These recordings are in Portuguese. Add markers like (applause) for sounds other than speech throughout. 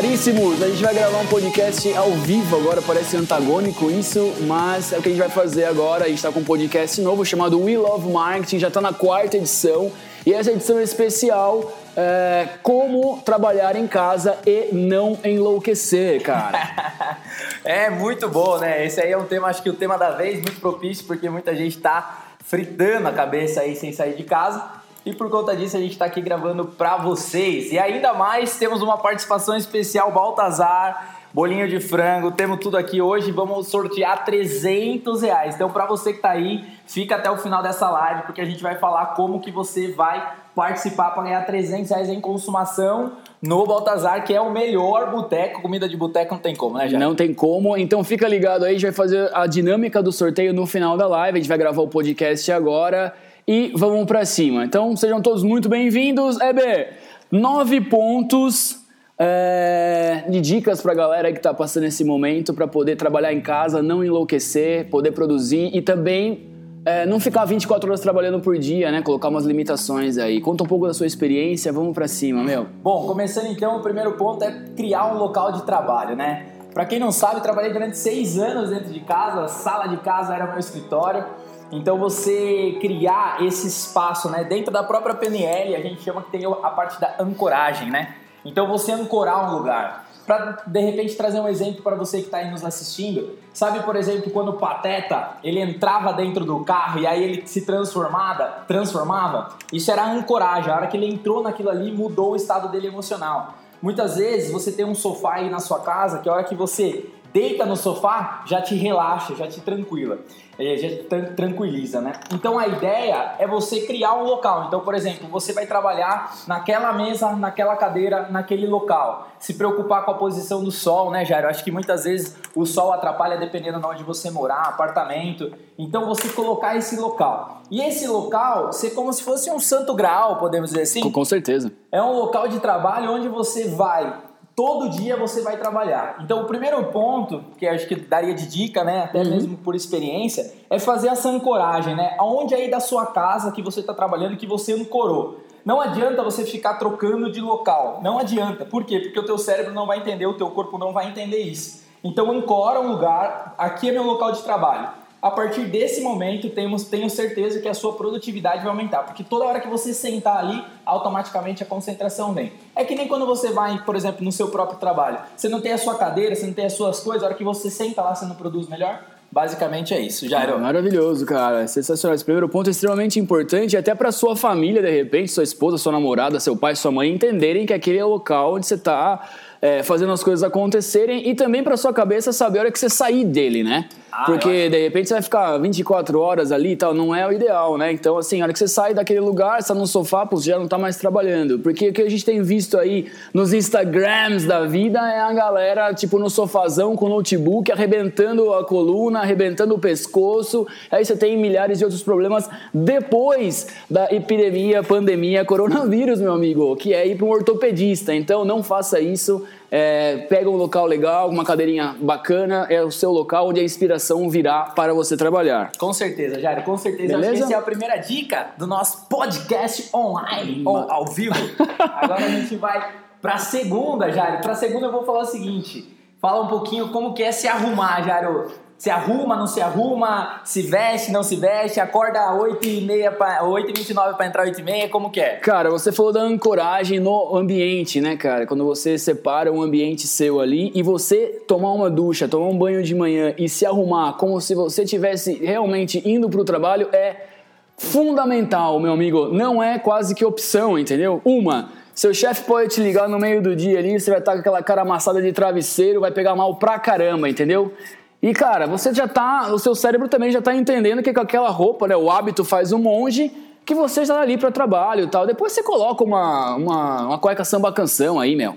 Caríssimos, a gente vai gravar um podcast ao vivo agora, parece antagônico isso, mas é o que a gente vai fazer agora. A gente está com um podcast novo chamado We Love Marketing, já está na quarta edição. E essa edição é especial é, como trabalhar em casa e não enlouquecer, cara. (laughs) é muito bom, né? Esse aí é um tema, acho que o tema da vez, muito propício, porque muita gente está fritando a cabeça aí sem sair de casa. E por conta disso a gente está aqui gravando para vocês. E ainda mais temos uma participação especial Baltazar, bolinho de frango, temos tudo aqui hoje. Vamos sortear 300 reais. Então para você que está aí, fica até o final dessa live porque a gente vai falar como que você vai participar para ganhar 300 reais em consumação no Baltazar, que é o melhor boteco. Comida de boteco não tem como, né, Jair? Não tem como. Então fica ligado aí, a gente vai fazer a dinâmica do sorteio no final da live. A gente vai gravar o podcast agora e vamos para cima. Então sejam todos muito bem-vindos. EB, nove pontos é, de dicas para a galera que está passando esse momento para poder trabalhar em casa, não enlouquecer, poder produzir e também é, não ficar 24 horas trabalhando por dia, né? Colocar umas limitações aí. Conta um pouco da sua experiência, vamos para cima, meu. Bom, começando então, o primeiro ponto é criar um local de trabalho, né? Para quem não sabe, trabalhei durante seis anos dentro de casa, a sala de casa era meu escritório. Então você criar esse espaço, né, dentro da própria PNL, a gente chama que tem a parte da ancoragem, né? Então você ancorar um lugar. Para de repente trazer um exemplo para você que está aí nos assistindo, sabe por exemplo quando o Pateta ele entrava dentro do carro e aí ele se transformava, transformava, isso era a ancoragem. A hora que ele entrou naquilo ali mudou o estado dele emocional. Muitas vezes você tem um sofá aí na sua casa que a hora que você deita no sofá, já te relaxa, já te tranquila, é, já te tranquiliza, né? Então a ideia é você criar um local. Então, por exemplo, você vai trabalhar naquela mesa, naquela cadeira, naquele local. Se preocupar com a posição do sol, né, Jairo? Acho que muitas vezes o sol atrapalha dependendo de onde você morar, apartamento. Então você colocar esse local. E esse local ser como se fosse um santo graal, podemos dizer assim? Com certeza. É um local de trabalho onde você vai todo dia você vai trabalhar. Então, o primeiro ponto, que acho que daria de dica, né, até uhum. mesmo por experiência, é fazer essa ancoragem, né? Aonde aí da sua casa que você está trabalhando que você ancorou. Não adianta você ficar trocando de local. Não adianta. Por quê? Porque o teu cérebro não vai entender, o teu corpo não vai entender isso. Então, ancora um lugar. Aqui é meu local de trabalho a partir desse momento temos, tenho certeza que a sua produtividade vai aumentar, porque toda hora que você sentar ali, automaticamente a concentração vem. É que nem quando você vai, por exemplo, no seu próprio trabalho. Você não tem a sua cadeira, você não tem as suas coisas, a hora que você senta lá, você não produz melhor? Basicamente é isso, Jairo. Maravilhoso, cara. Sensacional. Esse primeiro ponto é extremamente importante, até para sua família, de repente, sua esposa, sua namorada, seu pai, sua mãe, entenderem que aquele é o local onde você está é, fazendo as coisas acontecerem e também para sua cabeça saber a hora que você sair dele, né? Ah, Porque de repente você vai ficar 24 horas ali e tal, não é o ideal, né? Então, assim, a hora que você sai daquele lugar, está no sofá, pô, você já não está mais trabalhando. Porque o que a gente tem visto aí nos Instagrams da vida é a galera, tipo, no sofazão com notebook, arrebentando a coluna, arrebentando o pescoço. Aí você tem milhares de outros problemas depois da epidemia, pandemia, coronavírus, meu amigo, que é ir para um ortopedista. Então, não faça isso é, pega um local legal, uma cadeirinha bacana, é o seu local onde a inspiração virá para você trabalhar. Com certeza, Jairo, com certeza. Beleza? Acho que essa é a primeira dica do nosso podcast online, ou ao vivo. (laughs) Agora a gente vai para a segunda, Jairo. Para a segunda eu vou falar o seguinte, fala um pouquinho como que é se arrumar, Jairo se arruma, não se arruma, se veste, não se veste, acorda 8h30 para 8h29 para entrar 8h30, como que é? Cara, você falou da ancoragem no ambiente, né, cara? Quando você separa um ambiente seu ali e você tomar uma ducha, tomar um banho de manhã e se arrumar como se você tivesse realmente indo para o trabalho é fundamental, meu amigo. Não é quase que opção, entendeu? Uma, seu chefe pode te ligar no meio do dia ali, você vai estar com aquela cara amassada de travesseiro, vai pegar mal pra caramba, entendeu? E cara, você já tá, o seu cérebro também já tá entendendo que com aquela roupa, né, o hábito faz um monge, que você está ali para trabalho e tal. Depois você coloca uma, uma, uma cueca samba canção aí, meu.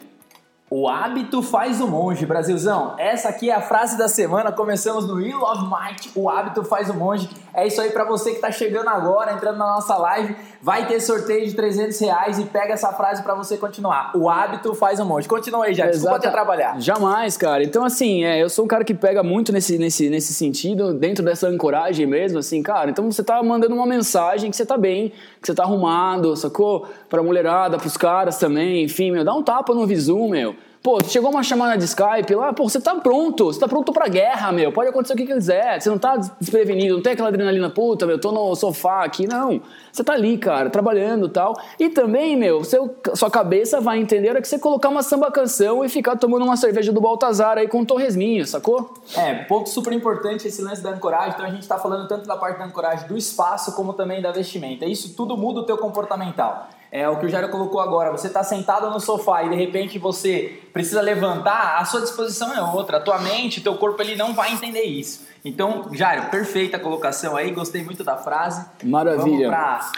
O hábito faz o monge, Brasilzão. Essa aqui é a frase da semana. Começamos no You Love Might. O hábito faz o monge. É isso aí para você que está chegando agora, entrando na nossa live. Vai ter sorteio de 300 reais e pega essa frase para você continuar. O hábito faz o monge. Continua aí, já. Desculpa ter trabalhar. Jamais, cara. Então, assim, é, eu sou um cara que pega muito nesse, nesse, nesse sentido, dentro dessa ancoragem mesmo, assim, cara. Então você tá mandando uma mensagem que você tá bem, que você tá arrumado, sacou? Pra mulherada, pros caras também, enfim, meu. Dá um tapa no visu, meu Pô, chegou uma chamada de Skype lá, pô, você tá pronto, você tá pronto pra guerra, meu. Pode acontecer o que quiser. Você não tá desprevenido, não tem aquela adrenalina, puta, meu, tô no sofá aqui. Não. Você tá ali, cara, trabalhando e tal. E também, meu, seu, sua cabeça vai entender hora que você colocar uma samba canção e ficar tomando uma cerveja do Baltazar aí com um torresminho, sacou? É, ponto super importante esse lance da ancoragem. Então a gente tá falando tanto da parte da ancoragem do espaço como também da vestimenta. Isso tudo muda o teu comportamental. É o que o Jairo colocou agora. Você está sentado no sofá e de repente você precisa levantar, a sua disposição é outra. A tua mente, teu corpo, ele não vai entender isso. Então, Jairo, perfeita colocação aí. Gostei muito da frase. Maravilha. Pra...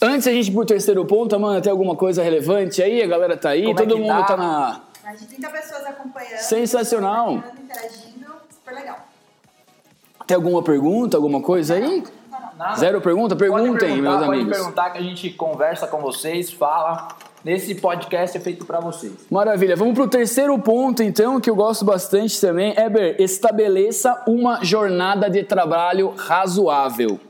Antes a gente ir pro terceiro ponto, mano, tem alguma coisa relevante aí? A galera tá aí, Como é todo é mundo tá? tá na. Mais de 30 pessoas acompanhando. Sensacional. Interagindo, super legal. Tem alguma pergunta, alguma coisa aí? Nada. Zero pergunta? Perguntem, meus amigos. Pode perguntar que a gente conversa com vocês, fala. Nesse podcast é feito para vocês. Maravilha. Vamos para o terceiro ponto, então, que eu gosto bastante também. Eber, estabeleça uma jornada de trabalho razoável.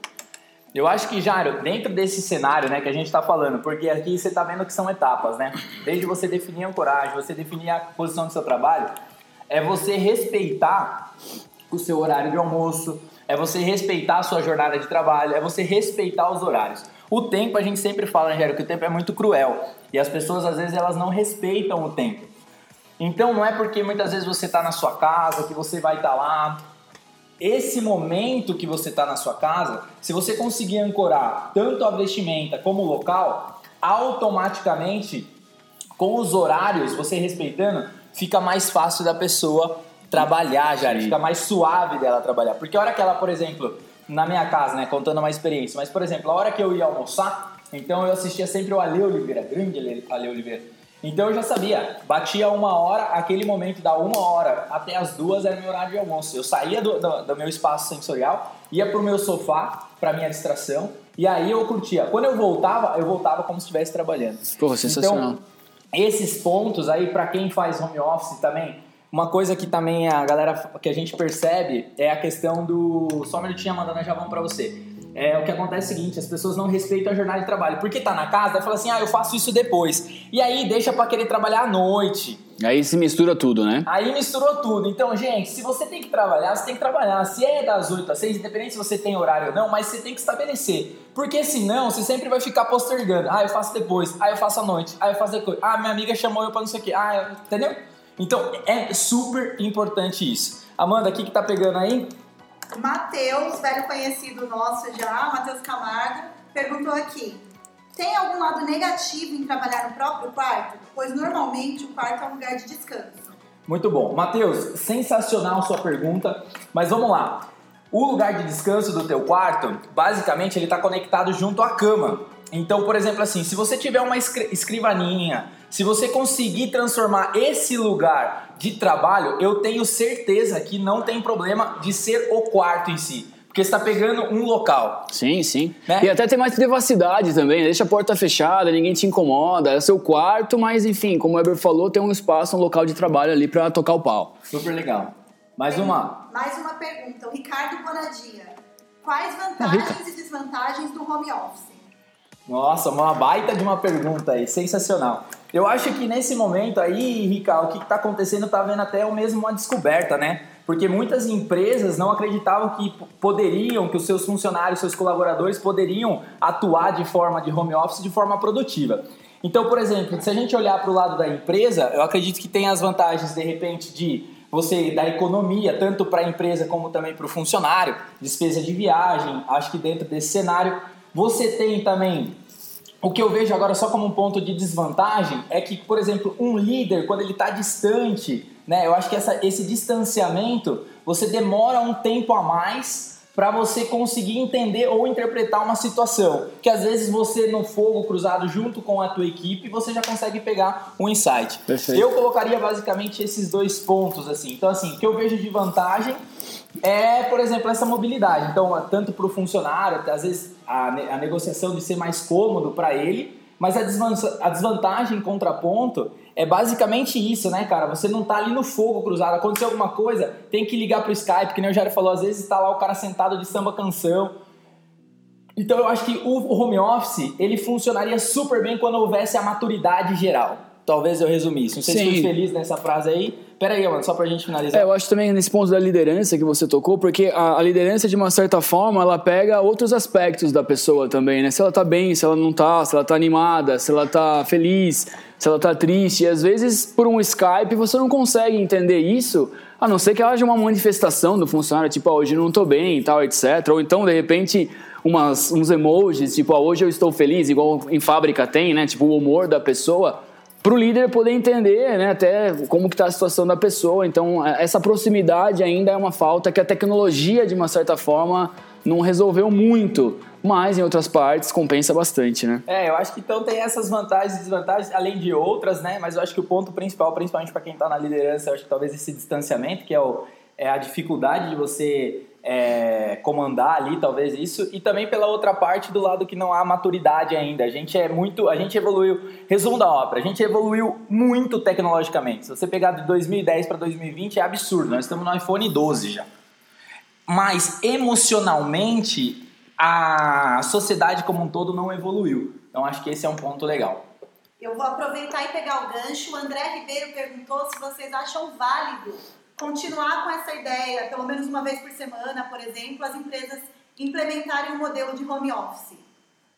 Eu acho que, Jairo, dentro desse cenário né, que a gente está falando, porque aqui você está vendo que são etapas, né? Desde você definir a coragem, você definir a posição do seu trabalho, é você respeitar o seu horário de almoço, é você respeitar a sua jornada de trabalho, é você respeitar os horários. O tempo, a gente sempre fala, Gero, que o tempo é muito cruel. E as pessoas, às vezes, elas não respeitam o tempo. Então, não é porque muitas vezes você está na sua casa que você vai estar tá lá. Esse momento que você está na sua casa, se você conseguir ancorar tanto a vestimenta como o local, automaticamente, com os horários, você respeitando, fica mais fácil da pessoa trabalhar já, fica mais suave dela trabalhar. Porque a hora que ela, por exemplo, na minha casa, né, contando uma experiência, mas por exemplo, a hora que eu ia almoçar, então eu assistia sempre o Ale Oliveira, grande Ale Oliveira. Então eu já sabia, batia uma hora, aquele momento da uma hora até as duas era meu horário de almoço. Eu saía do, do, do meu espaço sensorial, ia pro meu sofá, pra minha distração, e aí eu curtia. Quando eu voltava, eu voltava como se estivesse trabalhando. Porra, sensacional. Então, esses pontos aí, para quem faz home office também, uma coisa que também a galera que a gente percebe é a questão do. Só um minutinho, Amanda, já vamos para você. É, o que acontece é o seguinte, as pessoas não respeitam a jornada de trabalho. Porque tá na casa, fala assim, ah, eu faço isso depois. E aí deixa para querer trabalhar à noite. Aí se mistura tudo, né? Aí misturou tudo. Então, gente, se você tem que trabalhar, você tem que trabalhar. Se é das 8 às 6, independente se você tem horário ou não, mas você tem que estabelecer. Porque senão, você sempre vai ficar postergando. Ah, eu faço depois. Ah, eu faço à noite. Ah, eu faço depois. Ah, minha amiga chamou eu pra não sei o quê. Ah, eu... entendeu? Então é super importante isso. Amanda, o que, que tá pegando aí? Matheus, velho conhecido nosso já, Matheus Camargo, perguntou aqui: tem algum lado negativo em trabalhar no próprio quarto? Pois normalmente o quarto é um lugar de descanso. Muito bom. Matheus, sensacional sua pergunta, mas vamos lá. O lugar de descanso do teu quarto, basicamente, ele está conectado junto à cama. Então, por exemplo, assim, se você tiver uma escrivaninha, se você conseguir transformar esse lugar de trabalho, eu tenho certeza que não tem problema de ser o quarto em si. Porque você está pegando um local. Sim, sim. Né? E até tem mais privacidade também. Deixa a porta fechada, ninguém te incomoda. É seu quarto, mas enfim, como o Weber falou, tem um espaço, um local de trabalho ali para tocar o pau. Super legal. Mais uma. Mais uma pergunta. O Ricardo Bonadia. Quais vantagens e desvantagens do home office? Nossa, uma baita de uma pergunta aí, sensacional. Eu acho que nesse momento aí, Rica, o que está acontecendo está vendo até mesmo uma descoberta, né? Porque muitas empresas não acreditavam que poderiam, que os seus funcionários, seus colaboradores poderiam atuar de forma de home office de forma produtiva. Então, por exemplo, se a gente olhar para o lado da empresa, eu acredito que tem as vantagens de repente de você da economia, tanto para a empresa como também para o funcionário, despesa de viagem. Acho que dentro desse cenário você tem também o que eu vejo agora só como um ponto de desvantagem é que, por exemplo, um líder, quando ele está distante, né, eu acho que essa, esse distanciamento, você demora um tempo a mais para você conseguir entender ou interpretar uma situação. Que às vezes você no fogo cruzado junto com a tua equipe, você já consegue pegar um insight. Perfeito. Eu colocaria basicamente esses dois pontos assim. Então assim, o que eu vejo de vantagem é, por exemplo, essa mobilidade. Então, tanto para o funcionário, às vezes a, a, negociação de ser mais cômodo para ele, mas a, a desvantagem, contraponto, é basicamente isso, né, cara? Você não tá ali no fogo cruzado. Aconteceu alguma coisa, tem que ligar pro Skype, que nem o Jair falou, às vezes está lá o cara sentado de samba canção. Então eu acho que o home office, ele funcionaria super bem quando houvesse a maturidade geral. talvez eu resumisse. Não sei Sim. se fui feliz nessa frase aí. Pera aí, mano, só pra gente finalizar. É, eu acho também nesse ponto da liderança que você tocou, porque a, a liderança, de uma certa forma, ela pega outros aspectos da pessoa também, né? Se ela tá bem, se ela não tá, se ela tá animada, se ela tá feliz, se ela tá triste. E às vezes, por um Skype, você não consegue entender isso, a não ser que haja uma manifestação do funcionário, tipo, ah, hoje não tô bem e tal, etc. Ou então, de repente, umas, uns emojis, tipo, ah, hoje eu estou feliz, igual em fábrica tem, né? Tipo, o humor da pessoa para o líder poder entender né, até como que está a situação da pessoa. Então, é, essa proximidade ainda é uma falta que a tecnologia, de uma certa forma, não resolveu muito, mas em outras partes compensa bastante, né? É, eu acho que então tem essas vantagens e desvantagens, além de outras, né? Mas eu acho que o ponto principal, principalmente para quem está na liderança, eu acho que talvez esse distanciamento, que é, o, é a dificuldade de você é, comandar ali, talvez isso, e também pela outra parte do lado que não há maturidade ainda. A gente é muito, a gente evoluiu, resumo da ópera, a gente evoluiu muito tecnologicamente. Se você pegar de 2010 para 2020 é absurdo, nós estamos no iPhone 12 já. Mas emocionalmente a sociedade como um todo não evoluiu. Então acho que esse é um ponto legal. Eu vou aproveitar e pegar o gancho. O André Ribeiro perguntou se vocês acham válido continuar com essa ideia, pelo menos uma vez por semana, por exemplo, as empresas implementarem um modelo de home office.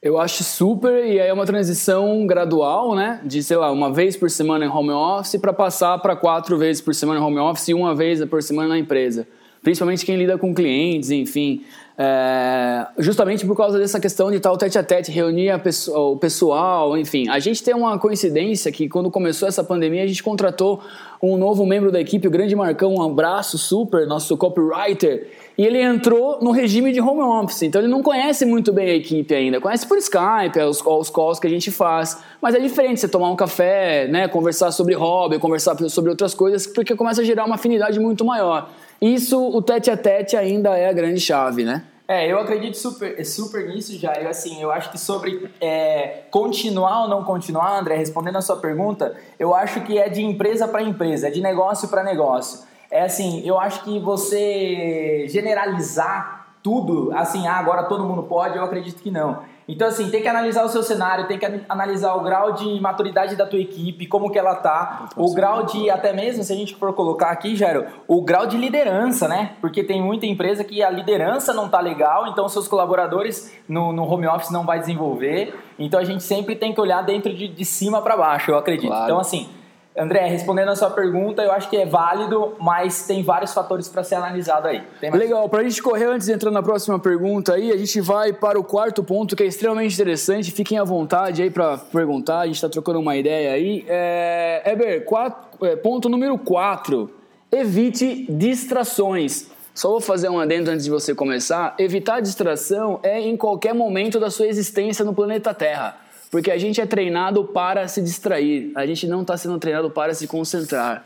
Eu acho super, e aí é uma transição gradual, né? De, sei lá, uma vez por semana em home office para passar para quatro vezes por semana em home office e uma vez por semana na empresa. Principalmente quem lida com clientes, enfim. É, justamente por causa dessa questão de o tete a tete, reunir pessoa, o pessoal, enfim. A gente tem uma coincidência que quando começou essa pandemia, a gente contratou um novo membro da equipe, o grande Marcão, um abraço super, nosso copywriter, e ele entrou no regime de home office, então ele não conhece muito bem a equipe ainda, conhece por Skype, os, os calls que a gente faz, mas é diferente você tomar um café, né, conversar sobre hobby, conversar sobre outras coisas, porque começa a gerar uma afinidade muito maior. Isso, o tete a tete ainda é a grande chave, né? É, eu acredito super, super nisso, Jair. Assim, eu acho que sobre é, continuar ou não continuar, André, respondendo a sua pergunta, eu acho que é de empresa para empresa, é de negócio para negócio. É assim, eu acho que você generalizar tudo, assim, ah, agora todo mundo pode, eu acredito que não. Então, assim, tem que analisar o seu cenário, tem que analisar o grau de maturidade da tua equipe, como que ela tá, o grau de, até mesmo, se a gente for colocar aqui, Jairo, o grau de liderança, né? Porque tem muita empresa que a liderança não tá legal, então seus colaboradores no, no home office não vai desenvolver. Então, a gente sempre tem que olhar dentro de, de cima para baixo, eu acredito. Claro. Então, assim, André, respondendo a sua pergunta, eu acho que é válido, mas tem vários fatores para ser analisado aí. Legal, para a gente correr antes de entrar na próxima pergunta aí, a gente vai para o quarto ponto que é extremamente interessante. Fiquem à vontade aí para perguntar, a gente está trocando uma ideia aí. É, quatro- é, ponto número 4. Evite distrações. Só vou fazer um adendo antes de você começar. Evitar distração é em qualquer momento da sua existência no planeta Terra. Porque a gente é treinado para se distrair. A gente não está sendo treinado para se concentrar.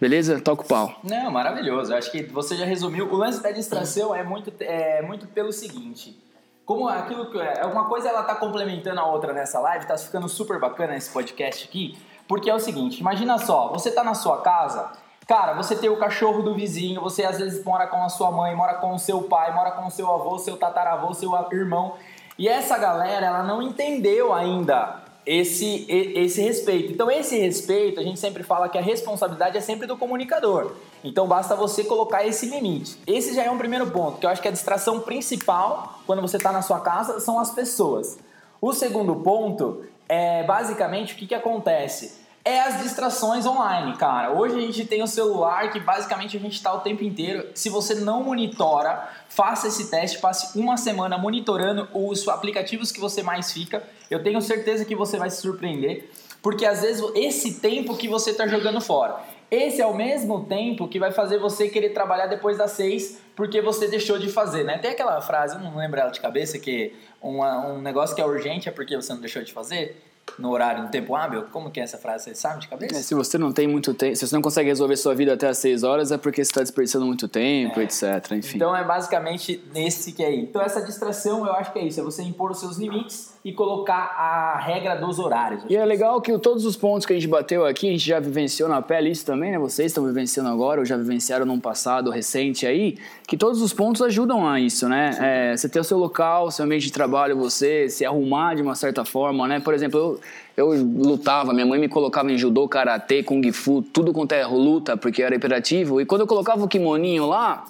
Beleza? Toca o pau. Não, maravilhoso. Acho que você já resumiu. O lance da distração é muito, é muito pelo seguinte. Como aquilo que é, uma coisa ela tá complementando a outra nessa live, tá ficando super bacana esse podcast aqui, porque é o seguinte, imagina só, você tá na sua casa, cara, você tem o cachorro do vizinho, você às vezes mora com a sua mãe, mora com o seu pai, mora com o seu avô, seu tataravô, seu irmão, e essa galera, ela não entendeu ainda esse, esse respeito. Então, esse respeito, a gente sempre fala que a responsabilidade é sempre do comunicador. Então, basta você colocar esse limite. Esse já é um primeiro ponto, que eu acho que a distração principal, quando você está na sua casa, são as pessoas. O segundo ponto é, basicamente, o que, que acontece? É as distrações online, cara. Hoje a gente tem o celular que basicamente a gente está o tempo inteiro. Se você não monitora, faça esse teste, passe uma semana monitorando os aplicativos que você mais fica. Eu tenho certeza que você vai se surpreender, porque às vezes esse tempo que você está jogando fora. Esse é o mesmo tempo que vai fazer você querer trabalhar depois das seis, porque você deixou de fazer, né? Tem aquela frase, não lembro ela de cabeça, que uma- um negócio que é urgente é porque você não deixou de fazer no horário, no tempo hábil. Como que é essa frase? Você sabe de É, cabeça? se você não tem muito tempo, se você não consegue resolver sua vida até às 6 horas, é porque você está desperdiçando muito tempo, etc. Enfim. Então é basicamente nesse que é aí. Então essa distração eu acho que é isso, é você impor os seus limites e colocar a regra dos horários. E é legal que todos os pontos que a gente bateu aqui, a gente já vivenciou na pele isso também, né? Vocês estão vivenciando agora, ou já vivenciaram num passado recente aí, que todos os pontos ajudam a isso, né? É, você ter o seu local, seu ambiente de trabalho, você se arrumar de uma certa forma, né? Por exemplo, eu, eu lutava, minha mãe me colocava em judô, karatê, kung fu, tudo quanto é luta, porque eu era imperativo, e quando eu colocava o kimoninho lá,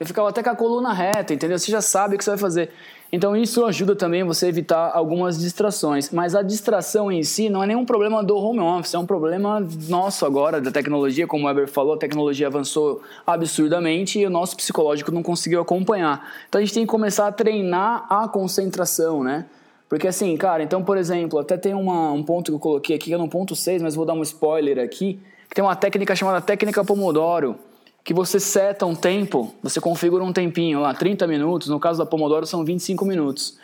eu ficava até com a coluna reta, entendeu? Você já sabe o que você vai fazer. Então isso ajuda também você a evitar algumas distrações. Mas a distração em si não é nenhum problema do home office, é um problema nosso agora, da tecnologia. Como o Weber falou, a tecnologia avançou absurdamente e o nosso psicológico não conseguiu acompanhar. Então a gente tem que começar a treinar a concentração, né? Porque assim, cara, então, por exemplo, até tem uma, um ponto que eu coloquei aqui, que é no ponto 6, mas vou dar um spoiler aqui, que tem uma técnica chamada técnica Pomodoro que você seta um tempo, você configura um tempinho lá, 30 minutos, no caso da Pomodoro são 25 minutos.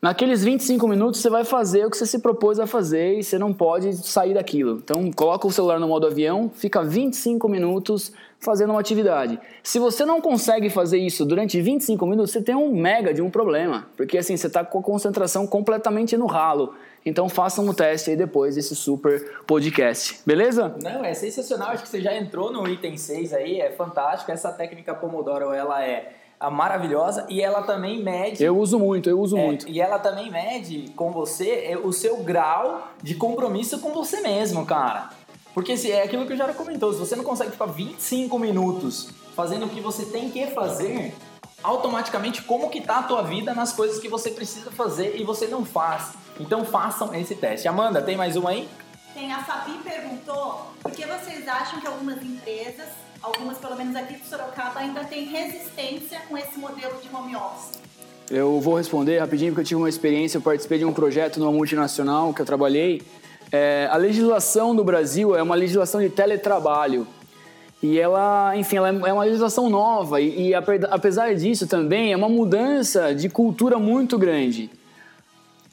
Naqueles 25 minutos você vai fazer o que você se propôs a fazer e você não pode sair daquilo. Então coloca o celular no modo avião, fica 25 minutos fazendo uma atividade. Se você não consegue fazer isso durante 25 minutos, você tem um mega de um problema, porque assim você está com a concentração completamente no ralo. Então façam o teste aí depois desse super podcast, beleza? Não, é sensacional, acho que você já entrou no item 6 aí, é fantástico. Essa técnica Pomodoro, ela é a maravilhosa e ela também mede. Eu uso muito, eu uso é, muito. E ela também mede com você é, o seu grau de compromisso com você mesmo, cara. Porque se é aquilo que o Jara comentou, se você não consegue ficar 25 minutos fazendo o que você tem que fazer, automaticamente como que tá a tua vida nas coisas que você precisa fazer e você não faz. Então façam esse teste. Amanda, tem mais uma aí? Tem, a Fabi perguntou por que vocês acham que algumas empresas, algumas pelo menos aqui de Sorocaba, ainda têm resistência com esse modelo de home office? Eu vou responder rapidinho porque eu tive uma experiência, eu participei de um projeto numa multinacional que eu trabalhei. É, a legislação do Brasil é uma legislação de teletrabalho. E ela, enfim, ela é uma legislação nova e, e apesar disso também é uma mudança de cultura muito grande.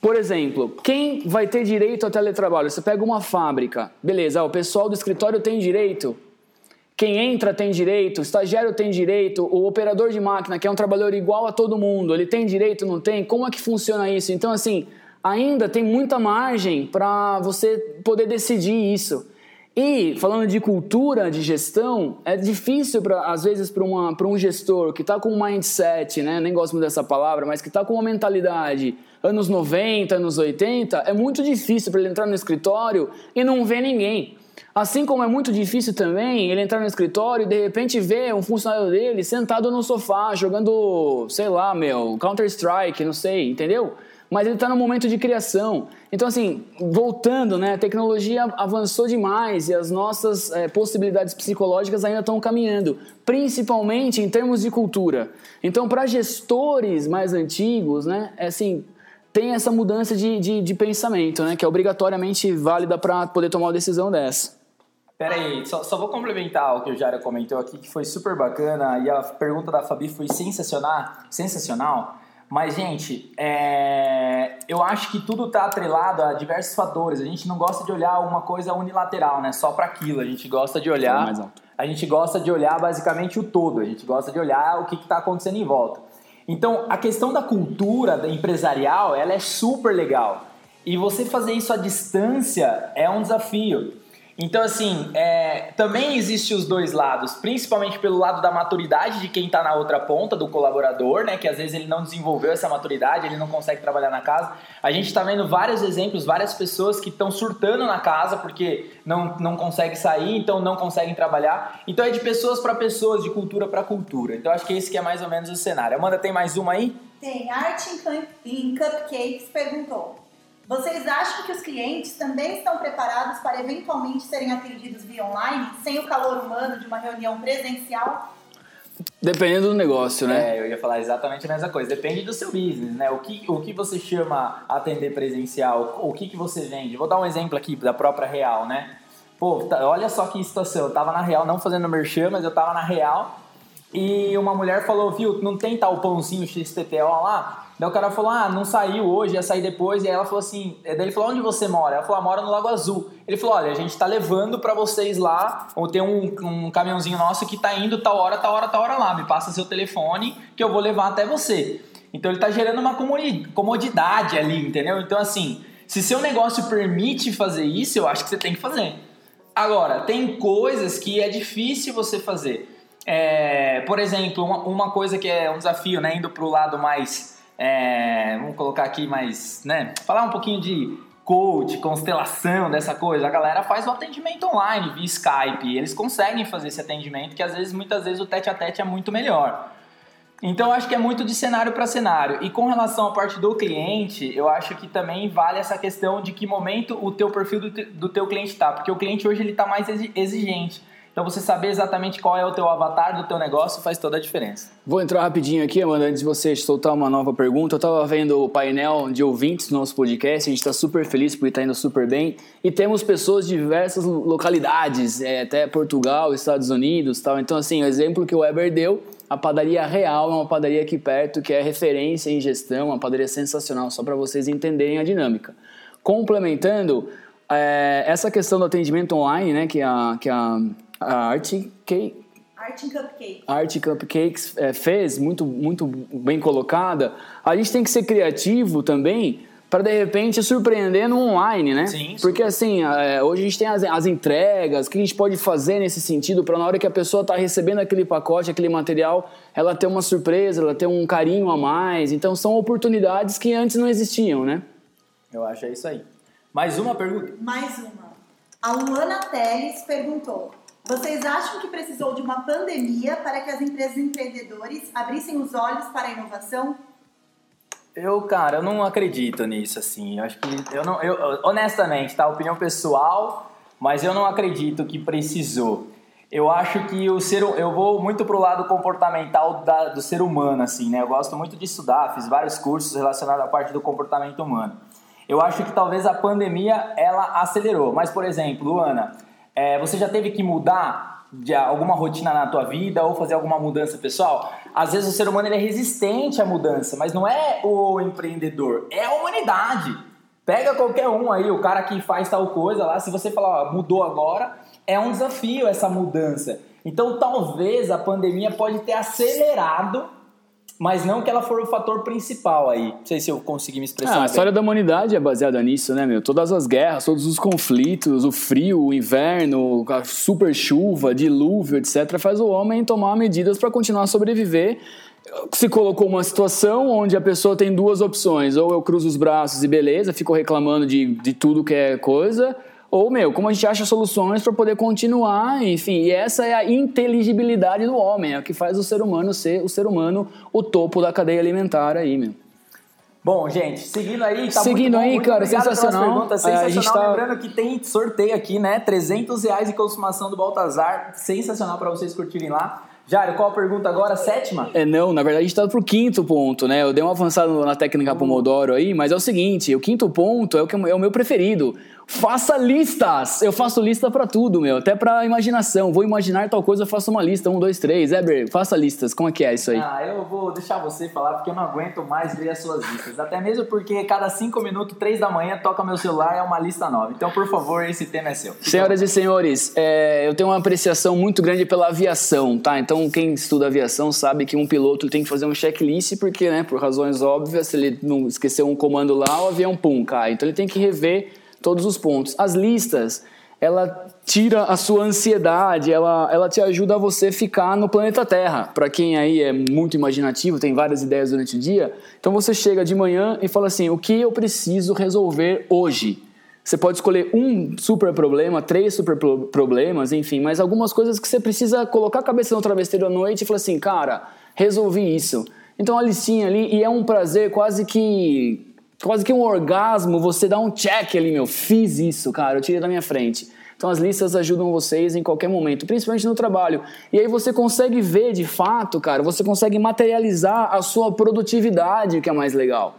Por exemplo, quem vai ter direito ao teletrabalho? Você pega uma fábrica, beleza, o pessoal do escritório tem direito, quem entra tem direito, o estagiário tem direito, o operador de máquina, que é um trabalhador igual a todo mundo, ele tem direito, não tem? Como é que funciona isso? Então, assim, ainda tem muita margem para você poder decidir isso. E falando de cultura de gestão, é difícil pra, às vezes para um gestor que está com um mindset, né? nem gosto muito dessa palavra, mas que está com uma mentalidade anos 90, anos 80, é muito difícil para ele entrar no escritório e não ver ninguém. Assim como é muito difícil também ele entrar no escritório e de repente ver um funcionário dele sentado no sofá jogando, sei lá, meu, Counter-Strike, não sei, entendeu? Mas ele está no momento de criação. Então, assim, voltando, né, a tecnologia avançou demais e as nossas é, possibilidades psicológicas ainda estão caminhando, principalmente em termos de cultura. Então, para gestores mais antigos, né, é assim, tem essa mudança de, de, de pensamento, né, que é obrigatoriamente válida para poder tomar uma decisão dessa. Peraí, só, só vou complementar o que o Jara comentou aqui, que foi super bacana, e a pergunta da Fabi foi sensacional, sensacional mas, gente, é... eu acho que tudo está atrelado a diversos fatores. A gente não gosta de olhar uma coisa unilateral, né? Só para aquilo. A gente gosta de olhar. A gente gosta de olhar basicamente o todo. A gente gosta de olhar o que está acontecendo em volta. Então, a questão da cultura empresarial, ela é super legal. E você fazer isso à distância é um desafio. Então, assim, é, também existe os dois lados, principalmente pelo lado da maturidade de quem está na outra ponta, do colaborador, né? Que às vezes ele não desenvolveu essa maturidade, ele não consegue trabalhar na casa. A gente está vendo vários exemplos, várias pessoas que estão surtando na casa porque não, não conseguem sair, então não conseguem trabalhar. Então é de pessoas para pessoas, de cultura para cultura. Então acho que esse que é mais ou menos o cenário. Amanda, tem mais uma aí? Tem. Arte em Cupcakes perguntou. Vocês acham que os clientes também estão preparados para eventualmente serem atendidos via online, sem o calor humano de uma reunião presencial? Dependendo do negócio, né? É, eu ia falar exatamente a mesma coisa. Depende do seu business, né? O que, o que você chama atender presencial, o que, que você vende. Vou dar um exemplo aqui da própria Real, né? Pô, tá, olha só que situação. Eu tava na Real, não fazendo merchan, mas eu tava na Real. E uma mulher falou, viu, não tem tal pãozinho XPTO lá? Daí o cara falou, ah, não saiu hoje, ia sair depois. E aí ela falou assim, daí ele falou, onde você mora? Ela falou, ah, mora no Lago Azul. Ele falou, olha, a gente tá levando para vocês lá, ou tem um, um caminhãozinho nosso que tá indo tal hora, tal hora, tal hora lá. Me passa seu telefone que eu vou levar até você. Então ele está gerando uma comodidade ali, entendeu? Então assim, se seu negócio permite fazer isso, eu acho que você tem que fazer. Agora, tem coisas que é difícil você fazer. É, por exemplo, uma, uma, coisa que é um desafio, né? Indo para o lado mais. É, vamos colocar aqui mais. Né, falar um pouquinho de coach, constelação, dessa coisa. A galera faz o atendimento online via Skype. Eles conseguem fazer esse atendimento que às vezes, muitas vezes, o tete a tete é muito melhor. Então acho que é muito de cenário para cenário. E com relação à parte do cliente, eu acho que também vale essa questão de que momento o teu perfil do, te, do teu cliente está, porque o cliente hoje ele está mais exigente. Então você saber exatamente qual é o teu avatar do teu negócio faz toda a diferença. Vou entrar rapidinho aqui, Amanda, antes de você soltar uma nova pergunta. Eu estava vendo o painel de ouvintes do nosso podcast, a gente está super feliz por estar indo super bem. E temos pessoas de diversas localidades, é, até Portugal, Estados Unidos tal. Então, assim, o exemplo que o Weber deu a padaria Real é uma padaria aqui perto que é referência em gestão, uma padaria sensacional, só para vocês entenderem a dinâmica. Complementando, é, essa questão do atendimento online, né, que a, que a, a Art Cake, Art Cupcakes, Art Cupcakes é, fez, muito, muito bem colocada, a gente tem que ser criativo também para de repente surpreender no online, né? Sim. Porque assim, é, hoje a gente tem as, as entregas, o que a gente pode fazer nesse sentido para na hora que a pessoa está recebendo aquele pacote, aquele material, ela ter uma surpresa, ela ter um carinho a mais. Então são oportunidades que antes não existiam, né? Eu acho é isso aí. Mais uma pergunta? Mais uma. A Luana Teles perguntou: Vocês acham que precisou de uma pandemia para que as empresas empreendedores abrissem os olhos para a inovação? Eu, cara, eu não acredito nisso, assim. Eu acho que eu não, eu, honestamente, tá? Opinião pessoal, mas eu não acredito que precisou. Eu acho que o ser, eu vou muito pro lado comportamental da, do ser humano, assim, né? Eu gosto muito de estudar, fiz vários cursos relacionados à parte do comportamento humano. Eu acho que talvez a pandemia ela acelerou. Mas, por exemplo, Luana, é, você já teve que mudar de alguma rotina na tua vida ou fazer alguma mudança pessoal, às vezes o ser humano é resistente à mudança, mas não é o empreendedor, é a humanidade. Pega qualquer um aí, o cara que faz tal coisa lá, se você falar, ó, mudou agora, é um desafio essa mudança. Então talvez a pandemia pode ter acelerado mas não que ela for o fator principal aí. Não sei se eu consegui me expressar. Ah, a história da humanidade é baseada nisso, né, meu? Todas as guerras, todos os conflitos, o frio, o inverno, a super chuva, dilúvio, etc., faz o homem tomar medidas para continuar a sobreviver. Se colocou uma situação onde a pessoa tem duas opções: ou eu cruzo os braços e beleza, fico reclamando de, de tudo que é coisa ou, meu, como a gente acha soluções para poder continuar, enfim. E essa é a inteligibilidade do homem, é o que faz o ser humano ser o ser humano o topo da cadeia alimentar aí, meu. Bom, gente, seguindo aí, tá seguindo muito bom, aí, muito cara, sensacional. Perguntas, sensacional. A gente tá... Lembrando que tem sorteio aqui, né? 300 reais de consumação do Baltazar, sensacional para vocês curtirem lá. Jário, qual a pergunta agora? Sétima? É, não, na verdade a gente tá pro quinto ponto, né? Eu dei uma avançada na técnica Pomodoro aí, mas é o seguinte, o quinto ponto é o, que é o meu preferido. Faça listas! Eu faço lista para tudo, meu. Até pra imaginação. Vou imaginar tal coisa, eu faço uma lista. Um, dois, três. Eber, faça listas. Como é que é isso aí? Ah, eu vou deixar você falar porque eu não aguento mais ler as suas listas. Até mesmo porque cada cinco minutos, três da manhã, toca meu celular, é uma lista nova. Então, por favor, esse tema é seu. Senhoras e senhores, é, eu tenho uma apreciação muito grande pela aviação, tá? Então, quem estuda aviação sabe que um piloto tem que fazer um checklist porque, né, por razões óbvias, se ele não esquecer um comando lá, o avião pum, cai. Então, ele tem que rever todos os pontos. As listas, ela tira a sua ansiedade, ela, ela te ajuda a você ficar no planeta Terra. Para quem aí é muito imaginativo, tem várias ideias durante o dia, então você chega de manhã e fala assim: o que eu preciso resolver hoje? Você pode escolher um super problema, três super problemas, enfim, mas algumas coisas que você precisa colocar a cabeça no travesseiro à noite e falar assim, cara, resolvi isso. Então a listinha ali, e é um prazer quase que quase que um orgasmo, você dá um check ali, meu, fiz isso, cara, eu tirei da minha frente. Então as listas ajudam vocês em qualquer momento, principalmente no trabalho. E aí você consegue ver de fato, cara, você consegue materializar a sua produtividade, que é mais legal.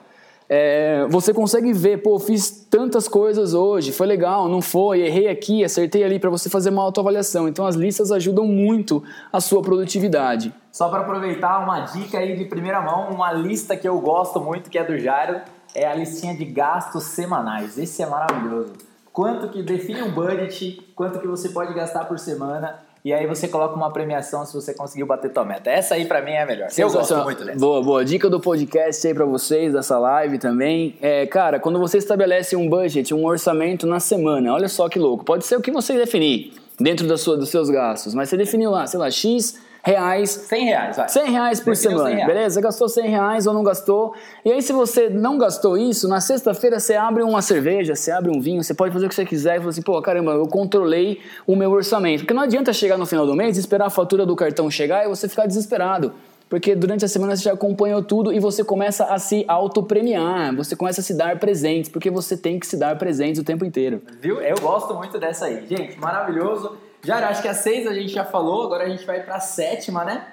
É, você consegue ver, pô, fiz tantas coisas hoje, foi legal, não foi, errei aqui, acertei ali para você fazer uma autoavaliação. Então as listas ajudam muito a sua produtividade. Só para aproveitar uma dica aí de primeira mão, uma lista que eu gosto muito, que é do Jairo, é a listinha de gastos semanais. Esse é maravilhoso. Quanto que define um budget, quanto que você pode gastar por semana. E aí você coloca uma premiação se você conseguiu bater tua meta. Essa aí pra mim é a melhor. Eu gosto muito dessa. Boa, boa. Dica do podcast aí pra vocês, dessa live também. É, cara, quando você estabelece um budget, um orçamento na semana, olha só que louco. Pode ser o que você definir dentro da sua, dos seus gastos, mas você definiu lá, sei lá, X reais. 100 reais, vai. 100 reais por Definiu semana, 100 reais. beleza? Gastou 100 reais ou não gastou. E aí, se você não gastou isso, na sexta-feira você abre uma cerveja, você abre um vinho, você pode fazer o que você quiser e fala assim, pô, caramba, eu controlei o meu orçamento. Porque não adianta chegar no final do mês, esperar a fatura do cartão chegar e você ficar desesperado. Porque durante a semana você já acompanhou tudo e você começa a se autopremiar, você começa a se dar presentes, porque você tem que se dar presentes o tempo inteiro. Viu? Eu gosto muito dessa aí. Gente, maravilhoso. Já acho que a seis a gente já falou, agora a gente vai pra sétima, né?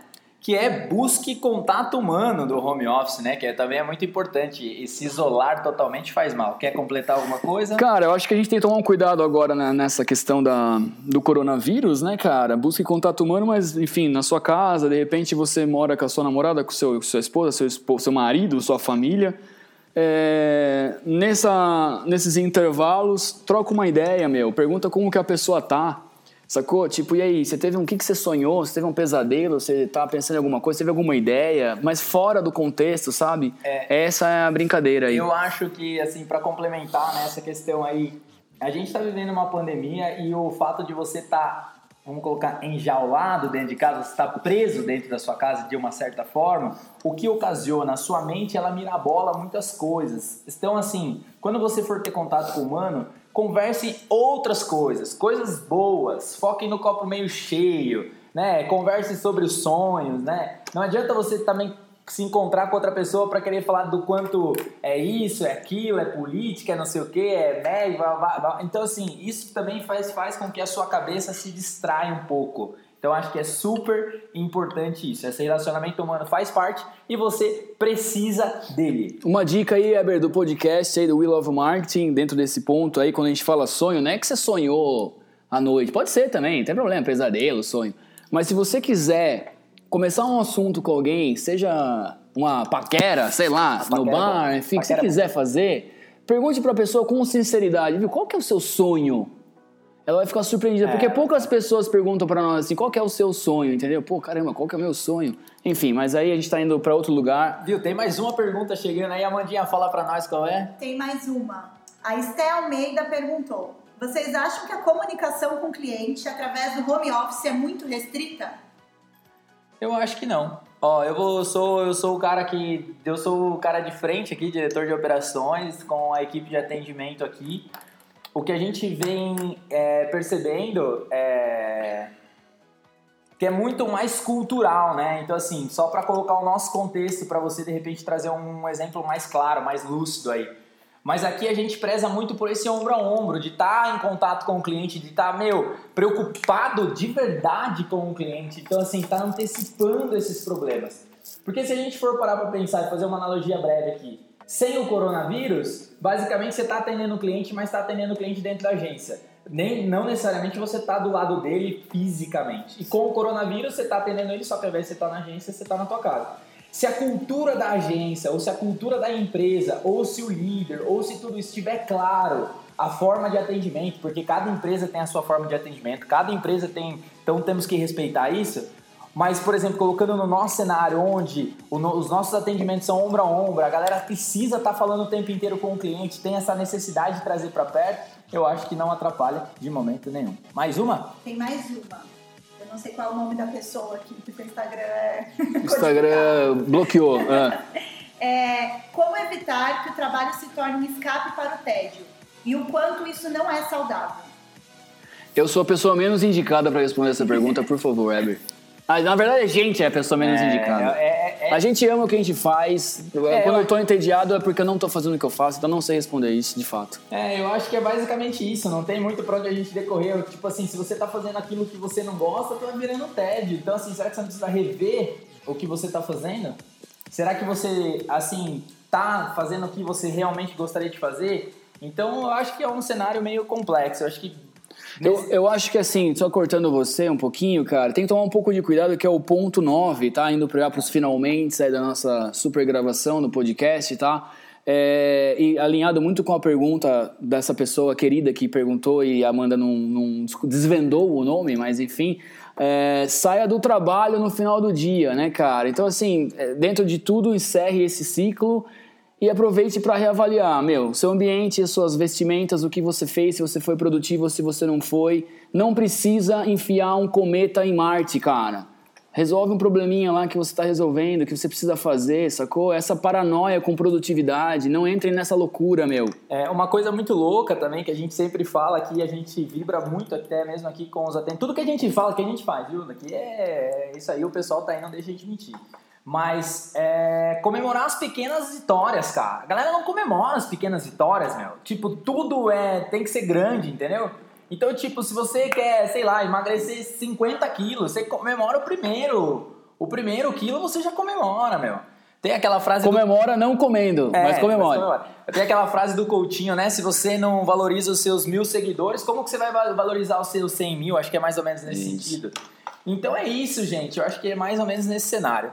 Que é busque contato humano do home office, né? Que é, também é muito importante. E se isolar totalmente faz mal. Quer completar alguma coisa? Cara, eu acho que a gente tem que tomar um cuidado agora né, nessa questão da, do coronavírus, né, cara? Busque contato humano, mas, enfim, na sua casa, de repente você mora com a sua namorada, com seu, sua esposa, seu, espo- seu marido, sua família. É, nessa, nesses intervalos, troca uma ideia, meu. Pergunta como que a pessoa tá. Sacou? Tipo, e aí, você teve um. Que, que você sonhou? Você teve um pesadelo? Você tá pensando em alguma coisa? Você teve alguma ideia? Mas fora do contexto, sabe? Essa é a brincadeira aí. Eu acho que, assim, para complementar nessa questão aí, a gente está vivendo uma pandemia e o fato de você estar, vamos colocar, enjaulado dentro de casa, você está preso dentro da sua casa de uma certa forma, o que ocasiona a sua mente, ela mirabola muitas coisas. Então, assim, quando você for ter contato com o humano, converse em outras coisas, coisas boas, foquem no copo meio cheio, né? Converse sobre os sonhos, né? Não adianta você também se encontrar com outra pessoa para querer falar do quanto é isso, é aquilo, é política, é não sei o que, é médio, blá, blá, blá. então assim, isso também faz, faz com que a sua cabeça se distraia um pouco. Então acho que é super importante isso. Esse relacionamento humano faz parte e você precisa dele. Uma dica aí, Eber, do podcast aí do Will of Marketing, dentro desse ponto aí, quando a gente fala sonho, não é que você sonhou à noite. Pode ser também, não tem problema, pesadelo, sonho. Mas se você quiser começar um assunto com alguém, seja uma paquera, sei lá, no Paquera é bar, enfim, o que você é quiser fazer, pergunte pra pessoa com sinceridade, viu? Qual que é o seu sonho? Ela vai ficar surpreendida, porque É. poucas pessoas perguntam pra nós assim, qual que é o seu sonho, entendeu? Pô, caramba, qual que é o meu sonho? Enfim, mas aí a gente tá indo pra outro lugar. Viu? Tem mais uma pergunta chegando aí. Amandinha, fala pra nós qual é. Tem mais uma. A Esté Almeida perguntou: Vocês acham que a comunicação com o cliente através do home office é muito restrita? Eu acho que não. Ó, eu vou, sou, eu sou o cara que. Eu sou o cara de frente aqui, diretor de operações, com a equipe de atendimento aqui. O que a gente vem é, percebendo é que é muito mais cultural, né? Então, assim, só para colocar o nosso contexto, para você de repente trazer um exemplo mais claro, mais lúcido aí. Mas aqui a gente preza muito por esse ombro a ombro, de estar em contato com o cliente, de estar, meu, preocupado de verdade com o cliente. Então, assim, tá antecipando esses problemas. Porque se a gente for parar para pensar e fazer uma analogia breve aqui, sem o coronavírus, basicamente você está atendendo o cliente, mas está atendendo o cliente dentro da agência. Nem, não necessariamente você está do lado dele fisicamente. E com o coronavírus, você está atendendo ele, só que ao invés de você estar na agência, você está na tua casa. Se a cultura da agência, ou se a cultura da empresa, ou se o líder, ou se tudo isso estiver claro, a forma de atendimento, porque cada empresa tem a sua forma de atendimento, cada empresa tem. Então temos que respeitar isso. Mas, por exemplo, colocando no nosso cenário onde os nossos atendimentos são ombro a ombro, a galera precisa estar falando o tempo inteiro com o cliente, tem essa necessidade de trazer para perto, eu acho que não atrapalha de momento nenhum. Mais uma? Tem mais uma. Eu não sei qual é o nome da pessoa aqui, porque o Instagram é. O (laughs) Instagram bloqueou. (laughs) ah. É, como evitar que o trabalho se torne um escape para o tédio? E o quanto isso não é saudável? Eu sou a pessoa menos indicada para responder essa pergunta, por favor, Eber. Ah, na verdade, a gente é a pessoa menos indicada. é- é- é- A gente ama o que a gente faz. É, Quando eu- tô entediado é porque eu não tô fazendo o que eu faço, então não sei responder isso, de fato. É, eu acho que é basicamente isso, não tem muito pra onde a gente decorrer. Tipo assim, se você tá fazendo aquilo que você não gosta, tá virando tédio. Então, assim, será que você não precisa rever o que você tá fazendo? Será que você, assim, tá fazendo o que você realmente gostaria de fazer? Então, eu acho que é um cenário meio complexo. Eu acho que. Eu, eu acho que assim, só cortando você um pouquinho, cara, tem que tomar um pouco de cuidado, que é o ponto 9, tá? Indo para os finalmente aí da nossa super gravação do podcast, tá? É, e alinhado muito com a pergunta dessa pessoa querida que perguntou e a Amanda não, não desvendou o nome, mas enfim, É, saia do trabalho no final do dia, né, cara? Então, assim, é, dentro de tudo, encerre esse ciclo e aproveite para reavaliar, meu, seu ambiente, suas vestimentas, o que você fez, se você foi produtivo se você não foi. Não precisa enfiar um cometa em Marte, cara. Resolve um probleminha lá que você está resolvendo, que você precisa fazer, sacou? Essa paranoia com produtividade, não entrem nessa loucura, meu. É uma coisa muito louca também que a gente sempre fala aqui, a gente vibra muito até mesmo aqui com os atendentes. Tudo que a gente fala, que a gente faz, viu? Aqui é isso aí, o pessoal tá aí, não deixa a gente mentir. Mas é, comemorar as pequenas vitórias, cara. A galera não comemora as pequenas vitórias, meu. Tipo, tudo é tem que ser grande, entendeu? Então, tipo, se você quer, sei lá, emagrecer 50 quilos, você comemora o primeiro. O primeiro quilo você já comemora, meu. Tem aquela frase. Comemora do... não comendo, é, mas comemora. Comemora. Tem aquela frase do Coutinho, né? Se você não valoriza os seus mil seguidores, como que você vai valorizar os seus 100 mil? Acho que é mais ou menos nesse isso. sentido. Então é isso, gente. Eu acho que é mais ou menos nesse cenário.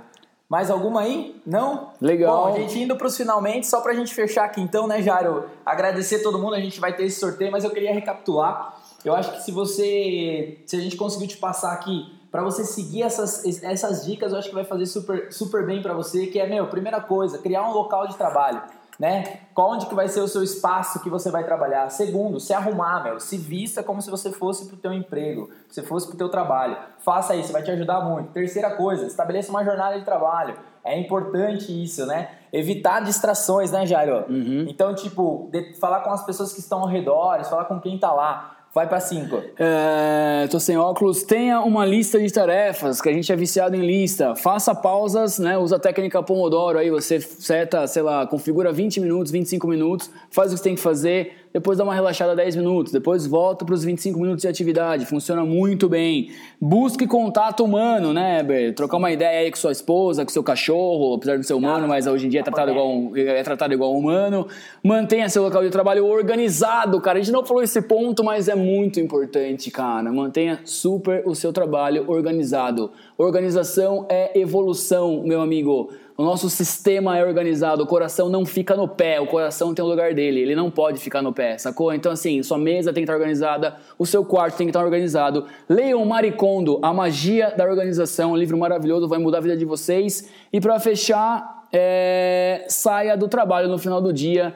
Mais alguma aí? Não? Legal. Bom, a gente indo para os finalmente, só para a gente fechar aqui então, né, Jário? Agradecer todo mundo, a gente vai ter esse sorteio, mas eu queria recapitular. Eu acho que se você, se a gente conseguiu te passar aqui, para você seguir essas, essas dicas, eu acho que vai fazer super, super bem para você, que é, meu, primeira coisa, criar um local de trabalho, né? Onde que vai ser o seu espaço que você vai trabalhar? Segundo, se arrumar, meu, se vista como se você fosse pro teu emprego, se fosse pro teu trabalho. Faça isso, vai te ajudar muito. Terceira coisa, estabeleça uma jornada de trabalho. É importante isso, né? Evitar distrações, né, Jairo? Uhum. Então, tipo, de, falar com as pessoas que estão ao redor, falar com quem tá lá. Vai para cinco. É, tô sem óculos. Tenha uma lista de tarefas, que a gente é viciado em lista. Faça pausas, né? Usa a técnica Pomodoro aí, você seta, sei lá, configura 20 minutos, 25 minutos, faz o que você tem que fazer, depois dá uma relaxada 10 minutos, depois volta para os 25 minutos de atividade. Funciona muito bem. Busque contato humano, né, Ber? Trocar uma ideia aí com sua esposa, com seu cachorro, apesar de ser humano, mas hoje em dia é tratado igual um, é tratado igual um humano. Mantenha seu local de trabalho organizado, cara. A gente não falou esse ponto, mas é muito importante, cara. Mantenha super o seu trabalho organizado. Organização é evolução, meu amigo. O nosso sistema é organizado, o coração não fica no pé, o coração tem o lugar dele, ele não pode ficar no pé, sacou? Então, assim, sua mesa tem que estar organizada, o seu quarto tem que estar organizado. Leiam Maricondo, A Magia da Organização, um livro maravilhoso, vai mudar a vida de vocês. E para fechar, é... saia do trabalho no final do dia.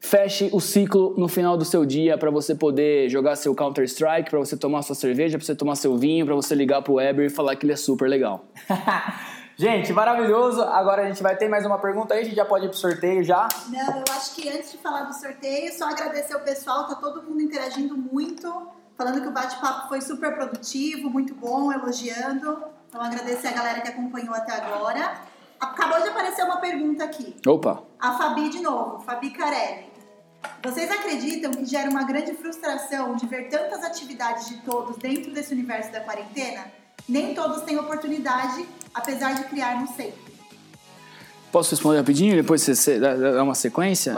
Feche o ciclo no final do seu dia para você poder jogar seu Counter Strike, para você tomar sua cerveja, para você tomar seu vinho, para você ligar pro Weber e falar que ele é super legal. (laughs) Gente, maravilhoso. Agora a gente vai ter mais uma pergunta aí, a gente já pode ir pro sorteio já? Não, eu acho que antes de falar do sorteio, só agradecer o pessoal, tá todo mundo interagindo muito, falando que o bate-papo foi super produtivo, muito bom, elogiando. Então agradecer a galera que acompanhou até agora. Acabou de aparecer uma pergunta aqui. Opa. A Fabi de novo, Fabi Carelli. Vocês acreditam que gera uma grande frustração de ver tantas atividades de todos dentro desse universo da quarentena? Nem todos têm oportunidade, apesar de criarmos sempre. Posso responder rapidinho, depois você dá uma sequência?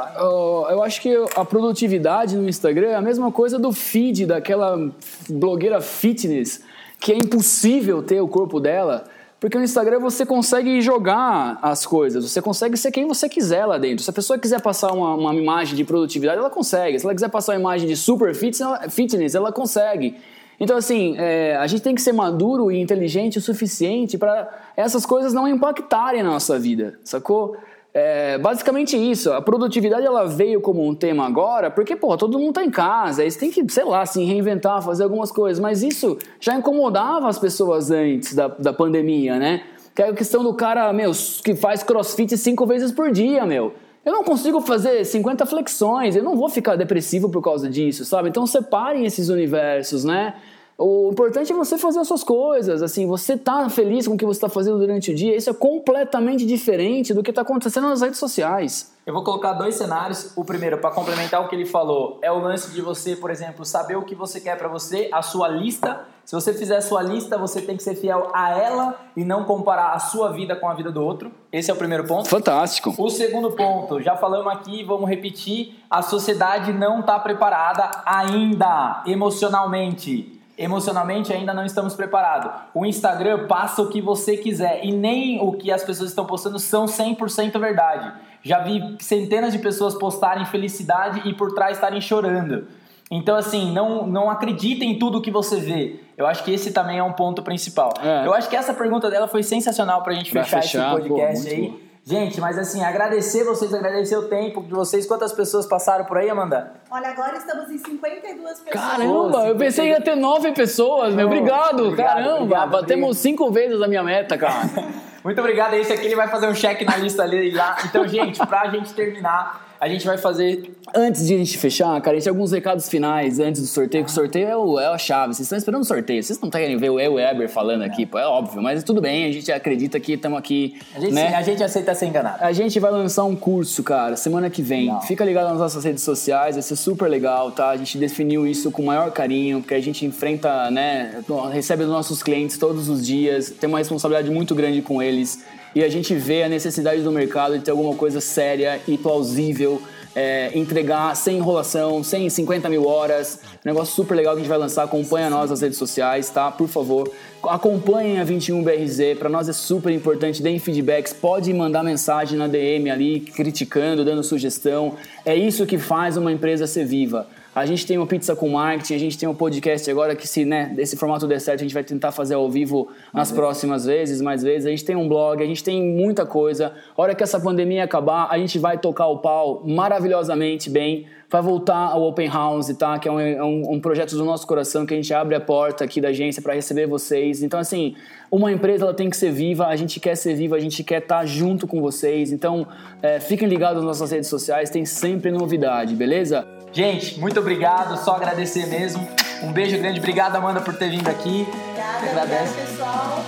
Eu acho que a produtividade no Instagram é a mesma coisa do feed daquela blogueira fitness, que é impossível ter o corpo dela, porque no Instagram você consegue jogar as coisas, você consegue ser quem você quiser lá dentro. Se a pessoa quiser passar uma, uma imagem de produtividade, ela consegue. Se ela quiser passar uma imagem de super fitness, ela consegue. Então, assim, é, a gente tem que ser maduro e inteligente o suficiente para essas coisas não impactarem na nossa vida, sacou? É, basicamente isso, a produtividade ela veio como um tema agora, porque, pô, todo mundo tá em casa, aí você tem que, sei lá, se reinventar, fazer algumas coisas, mas isso já incomodava as pessoas antes da, da pandemia, né? Que é a questão do cara, meu, que faz crossfit cinco vezes por dia, meu. Eu não consigo fazer 50 flexões, eu não vou ficar depressivo por causa disso, sabe? Então separem esses universos, né? O importante é você fazer as suas coisas, assim, você tá feliz com o que você está fazendo durante o dia, isso é completamente diferente do que está acontecendo nas redes sociais. Eu vou colocar dois cenários. O primeiro, para complementar o que ele falou, é o lance de você, por exemplo, saber o que você quer para você, a sua lista se você fizer a sua lista, você tem que ser fiel a ela e não comparar a sua vida com a vida do outro. Esse é o primeiro ponto. Fantástico. O segundo ponto, já falamos aqui, vamos repetir: a sociedade não está preparada ainda emocionalmente. Emocionalmente ainda não estamos preparados. O Instagram passa o que você quiser e nem o que as pessoas estão postando são 100% verdade. Já vi centenas de pessoas postarem felicidade e por trás estarem chorando. Então, assim, não, não acredita em tudo que você vê. Eu acho que esse também é um ponto principal. É. Eu acho que essa pergunta dela foi sensacional pra gente Pra fechar, fechar, esse podcast pô, aí. bom. Gente, mas assim, agradecer vocês, agradecer o tempo de vocês. Quantas pessoas passaram por aí, Amanda? Olha, agora estamos em 52 pessoas. Caramba, eu pensei que ia ter nove pessoas, meu. Obrigado, Obrigado, caramba. obrigado, Batemos cinco vezes a minha meta, cara. (laughs) Muito obrigado. Esse aqui ele vai fazer um check na lista ali lá. Então, gente, pra gente terminar, a gente vai fazer. Antes de a gente fechar, cara, a gente tem alguns recados finais antes do sorteio, que o sorteio é, o, é a chave. Vocês estão esperando o sorteio. Vocês não querem ver o El Weber falando aqui, pô, é óbvio, mas tudo bem, a gente acredita que estamos aqui. A gente, né? a gente aceita ser enganado. A gente vai lançar um curso, cara, semana que vem. Legal. Fica ligado nas nossas redes sociais, vai ser super legal, tá? A gente definiu isso com o maior carinho, porque a gente enfrenta, né, recebe os nossos clientes todos os dias, tem uma responsabilidade muito grande com eles e a gente vê a necessidade do mercado de ter alguma coisa séria e plausível. é, entregar sem enrolação, sem 50 mil horas. Negócio super legal que a gente vai lançar. Acompanha nós nas redes sociais, tá? Por favor. Acompanhem a 21BRZ. Para nós é super importante. Deem feedbacks. Pode mandar mensagem na DM ali, criticando, dando sugestão. É isso que faz uma empresa ser viva. A gente tem o Pizza com Marketing, a gente tem o podcast agora que se né, desse formato der certo, a gente vai tentar fazer ao vivo nas próximas vezes, mais vezes. A gente tem um blog, a gente tem muita coisa. A hora que essa pandemia acabar, a gente vai tocar o pau maravilhosamente bem. Vai voltar ao Open House, tá? Que é um, é um- um projeto do nosso coração que a gente abre a porta aqui da agência para receber vocês. Então, assim, uma empresa ela tem que ser viva, a gente quer ser viva, a gente quer estar junto com vocês. Então, é, fiquem ligados nas nossas redes sociais, tem sempre novidade, beleza? Gente, muito obrigado. Só agradecer mesmo. Um beijo grande. Obrigado, Amanda, por ter vindo aqui. Obrigada, agradece. obrigada, pessoal.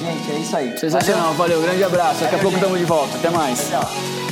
Gente, é isso aí. Sensacional, valeu, grande abraço. Daqui a Valeu, pouco gente. estamos de volta. Até mais. Tchau.